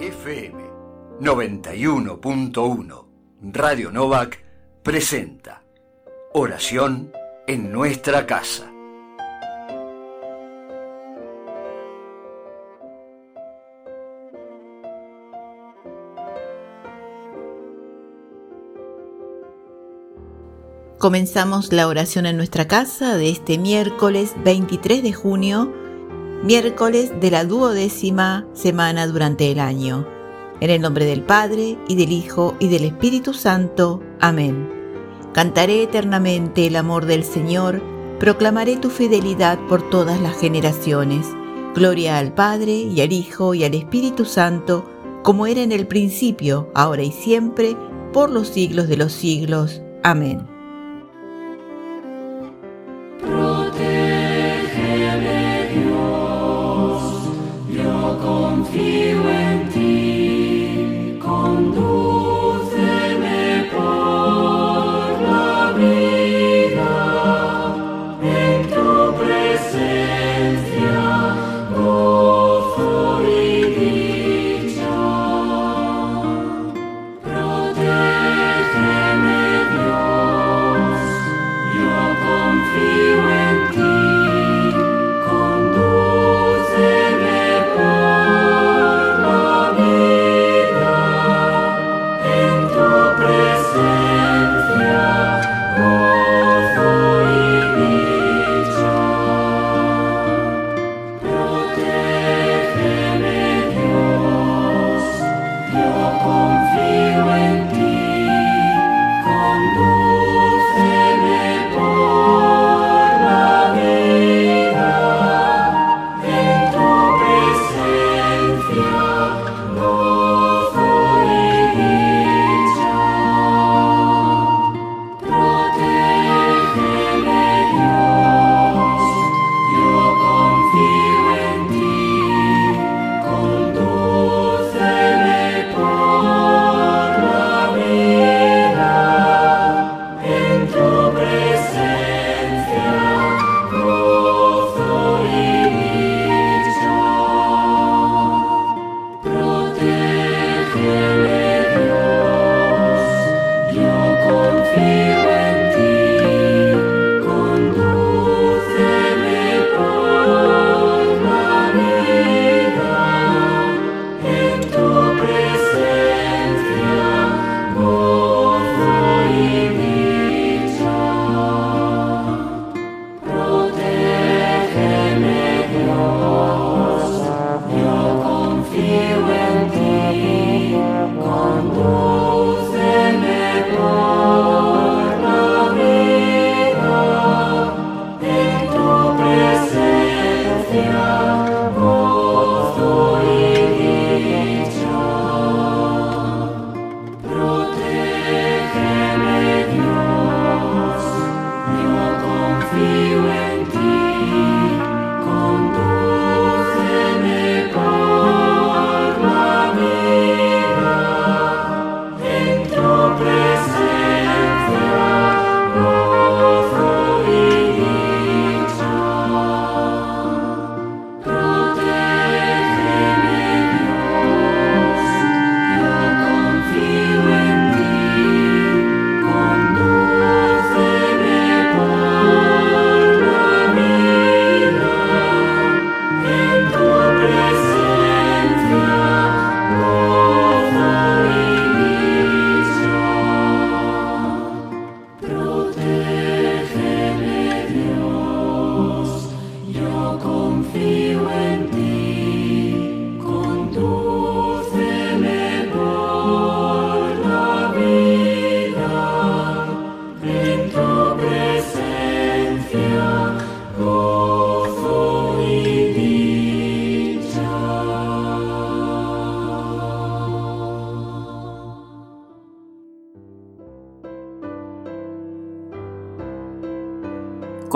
FM 91.1 Radio Novak presenta Oración en nuestra casa. Comenzamos la oración en nuestra casa de este miércoles 23 de junio, miércoles de la duodécima semana durante el año. En el nombre del Padre, y del Hijo, y del Espíritu Santo. Amén. Cantaré eternamente el amor del Señor, proclamaré tu fidelidad por todas las generaciones. Gloria al Padre, y al Hijo, y al Espíritu Santo, como era en el principio, ahora y siempre, por los siglos de los siglos. Amén. fear.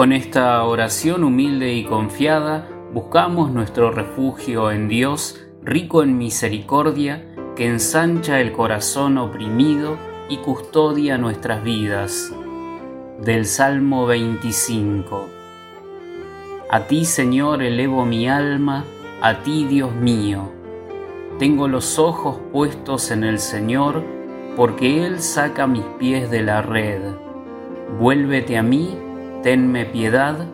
Con esta oración humilde y confiada, buscamos nuestro refugio en Dios, rico en misericordia, que ensancha el corazón oprimido y custodia nuestras vidas. Del Salmo 25. A ti, Señor, elevo mi alma, a ti, Dios mío. Tengo los ojos puestos en el Señor, porque Él saca mis pies de la red. Vuélvete a mí, tenme piedad,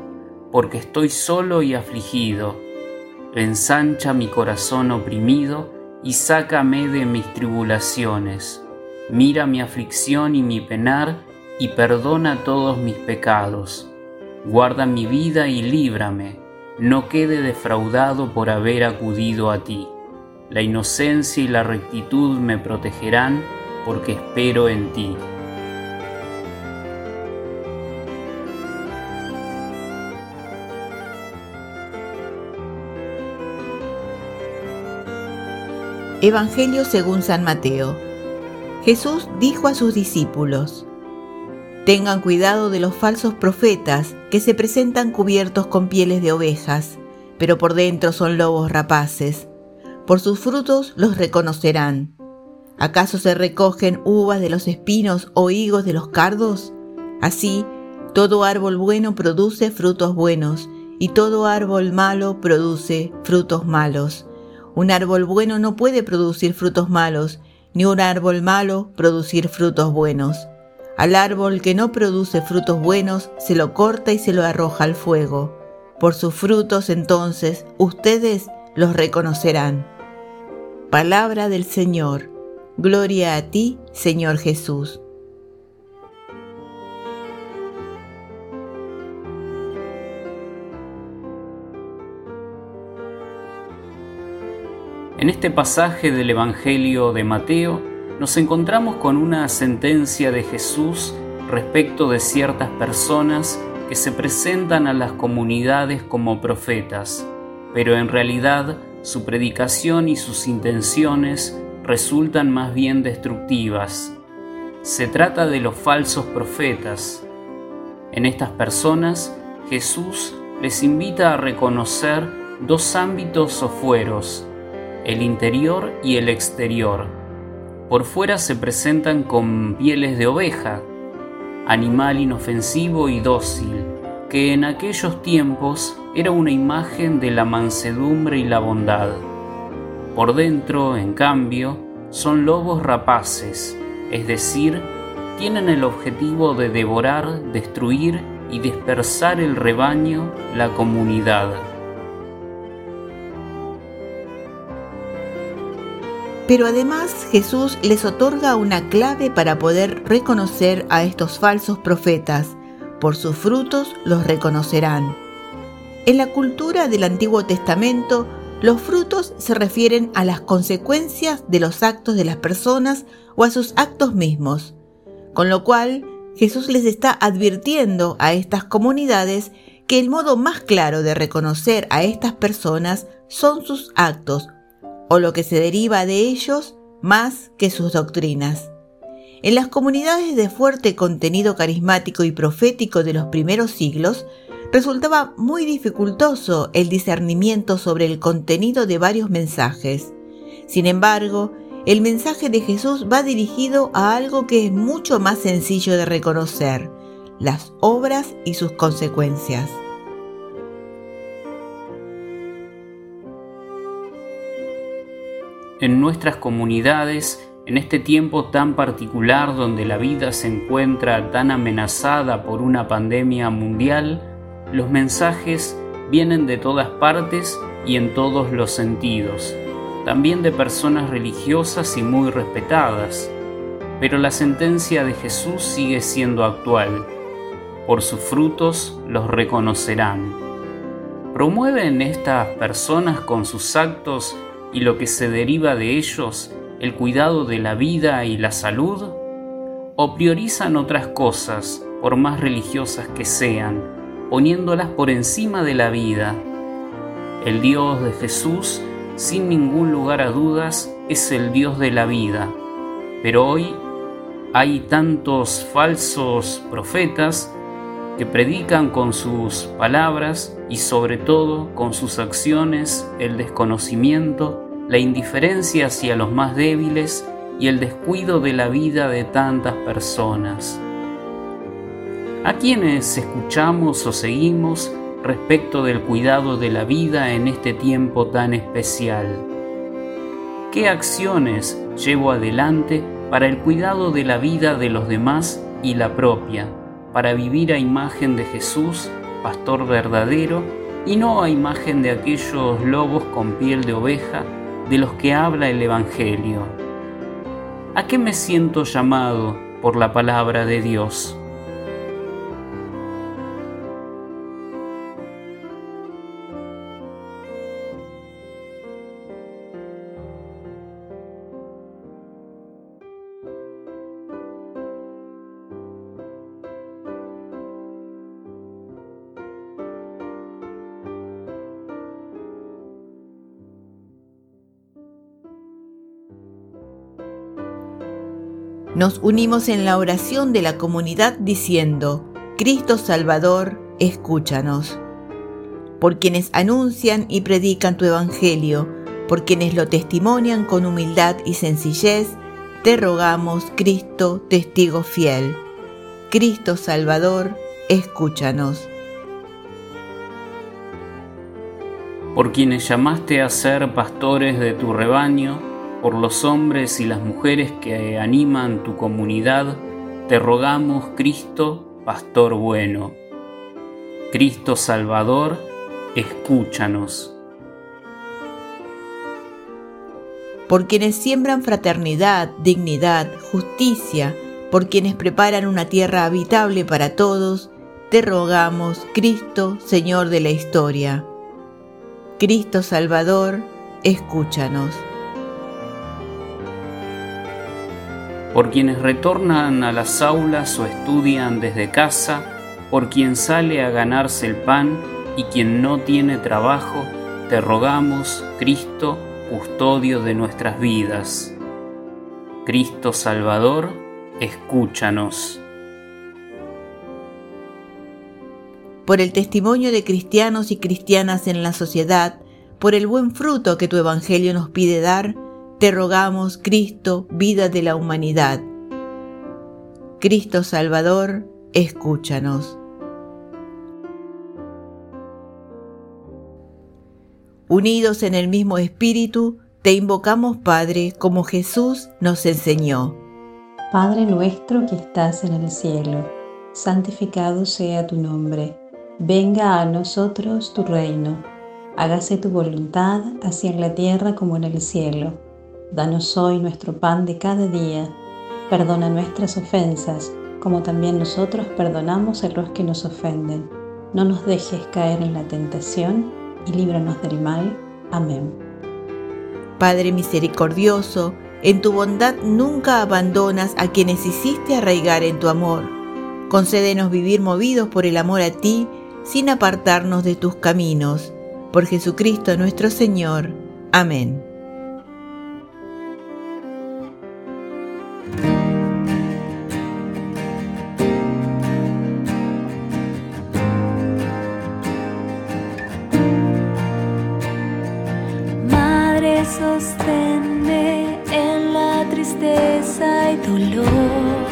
porque estoy solo y afligido. Ensancha mi corazón oprimido y sácame de mis tribulaciones. Mira mi aflicción y mi penar y perdona todos mis pecados. Guarda mi vida y líbrame, no quede defraudado por haber acudido a ti. La inocencia y la rectitud me protegerán porque espero en ti. Evangelio según San Mateo. Jesús dijo a sus discípulos, Tengan cuidado de los falsos profetas que se presentan cubiertos con pieles de ovejas, pero por dentro son lobos rapaces. Por sus frutos los reconocerán. ¿Acaso se recogen uvas de los espinos o higos de los cardos? Así, todo árbol bueno produce frutos buenos, y todo árbol malo produce frutos malos. Un árbol bueno no puede producir frutos malos, ni un árbol malo producir frutos buenos. Al árbol que no produce frutos buenos se lo corta y se lo arroja al fuego. Por sus frutos entonces ustedes los reconocerán. Palabra del Señor. Gloria a ti, Señor Jesús. En este pasaje del Evangelio de Mateo nos encontramos con una sentencia de Jesús respecto de ciertas personas que se presentan a las comunidades como profetas, pero en realidad su predicación y sus intenciones resultan más bien destructivas. Se trata de los falsos profetas. En estas personas, Jesús les invita a reconocer dos ámbitos o fueros, el interior y el exterior. Por fuera se presentan con pieles de oveja, animal inofensivo y dócil, que en aquellos tiempos era una imagen de la mansedumbre y la bondad. Por dentro, en cambio, son lobos rapaces, es decir, tienen el objetivo de devorar, destruir y dispersar el rebaño, la comunidad. Pero además Jesús les otorga una clave para poder reconocer a estos falsos profetas. Por sus frutos los reconocerán. En la cultura del Antiguo Testamento, los frutos se refieren a las consecuencias de los actos de las personas o a sus actos mismos. Con lo cual, Jesús les está advirtiendo a estas comunidades que el modo más claro de reconocer a estas personas son sus actos, o lo que se deriva de ellos más que sus doctrinas. En las comunidades de fuerte contenido carismático y profético de los primeros siglos, resultaba muy dificultoso el discernimiento sobre el contenido de varios mensajes. Sin embargo, el mensaje de Jesús va dirigido a algo que es mucho más sencillo de reconocer, las obras y sus consecuencias. En nuestras comunidades, en este tiempo tan particular donde la vida se encuentra tan amenazada por una pandemia mundial, los mensajes vienen de todas partes y en todos los sentidos, también de personas religiosas y muy respetadas. Pero la sentencia de Jesús sigue siendo actual. Por sus frutos los reconocerán. ¿Promueven estas personas con sus actos y lo que se deriva de ellos, el cuidado de la vida y la salud? ¿O priorizan otras cosas, por más religiosas que sean, poniéndolas por encima de la vida? El Dios de Jesús, sin ningún lugar a dudas, es el Dios de la vida. Pero hoy hay tantos falsos profetas que predican con sus palabras y sobre todo con sus acciones el desconocimiento, la indiferencia hacia los más débiles y el descuido de la vida de tantas personas. A quienes escuchamos o seguimos respecto del cuidado de la vida en este tiempo tan especial. ¿Qué acciones llevo adelante para el cuidado de la vida de los demás y la propia, para vivir a imagen de Jesús, pastor verdadero, y no a imagen de aquellos lobos con piel de oveja de los que habla el Evangelio? ¿A qué me siento llamado por la palabra de Dios? Nos unimos en la oración de la comunidad diciendo, Cristo Salvador, escúchanos. Por quienes anuncian y predican tu Evangelio, por quienes lo testimonian con humildad y sencillez, te rogamos, Cristo, testigo fiel. Cristo Salvador, escúchanos. Por quienes llamaste a ser pastores de tu rebaño, por los hombres y las mujeres que animan tu comunidad, te rogamos, Cristo, Pastor bueno. Cristo Salvador, escúchanos. Por quienes siembran fraternidad, dignidad, justicia, por quienes preparan una tierra habitable para todos, te rogamos, Cristo, Señor de la historia. Cristo Salvador, escúchanos. Por quienes retornan a las aulas o estudian desde casa, por quien sale a ganarse el pan y quien no tiene trabajo, te rogamos, Cristo, custodio de nuestras vidas. Cristo Salvador, escúchanos. Por el testimonio de cristianos y cristianas en la sociedad, por el buen fruto que tu Evangelio nos pide dar, te rogamos, Cristo, vida de la humanidad. Cristo Salvador, escúchanos. Unidos en el mismo Espíritu, te invocamos, Padre, como Jesús nos enseñó. Padre nuestro que estás en el cielo, santificado sea tu nombre. Venga a nosotros tu reino. Hágase tu voluntad, así en la tierra como en el cielo. Danos hoy nuestro pan de cada día. Perdona nuestras ofensas, como también nosotros perdonamos a los que nos ofenden. No nos dejes caer en la tentación y líbranos del mal. Amén. Padre misericordioso, en tu bondad nunca abandonas a quienes hiciste arraigar en tu amor. Concédenos vivir movidos por el amor a ti, sin apartarnos de tus caminos. Por Jesucristo nuestro Señor. Amén. En la tristeza y dolor.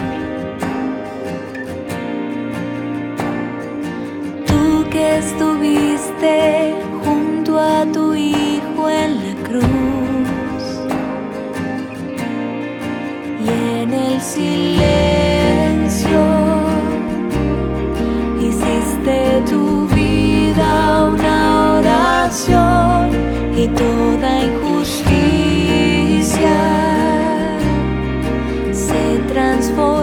Tú que estuviste junto a tu Hijo en la cruz y en el silencio hiciste tu vida una oración y toda For.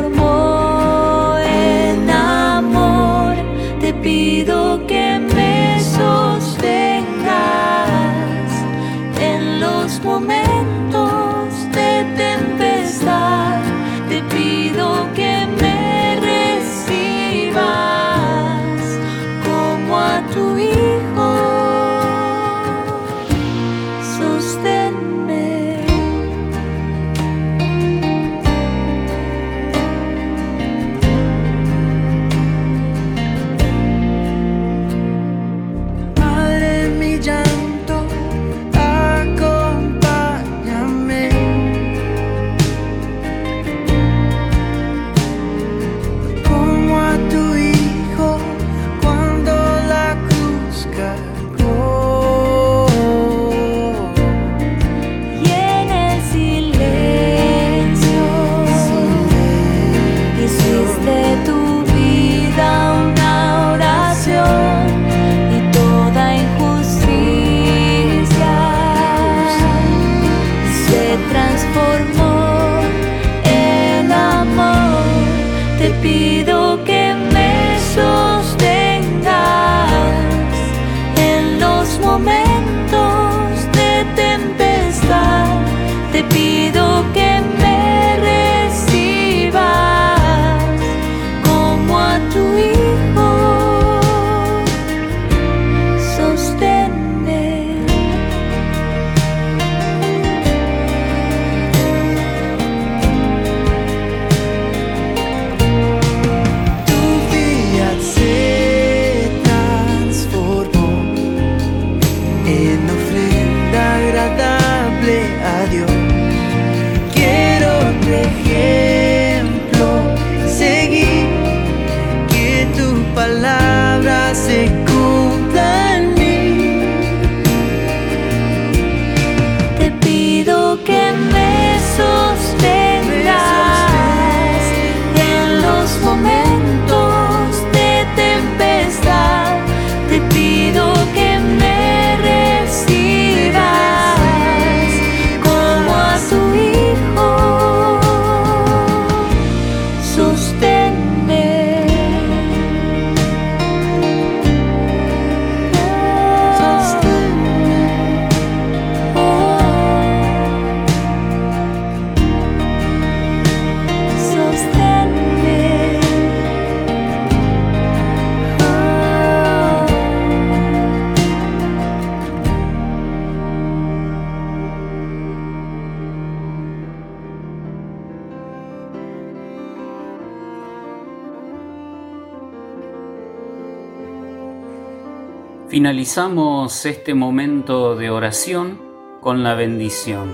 Finalizamos este momento de oración con la bendición.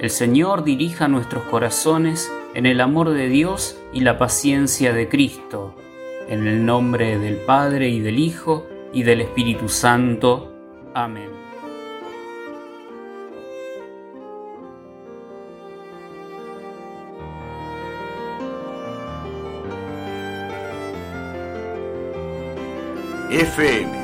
El Señor dirija nuestros corazones en el amor de Dios y la paciencia de Cristo. En el nombre del Padre y del Hijo y del Espíritu Santo. Amén. FM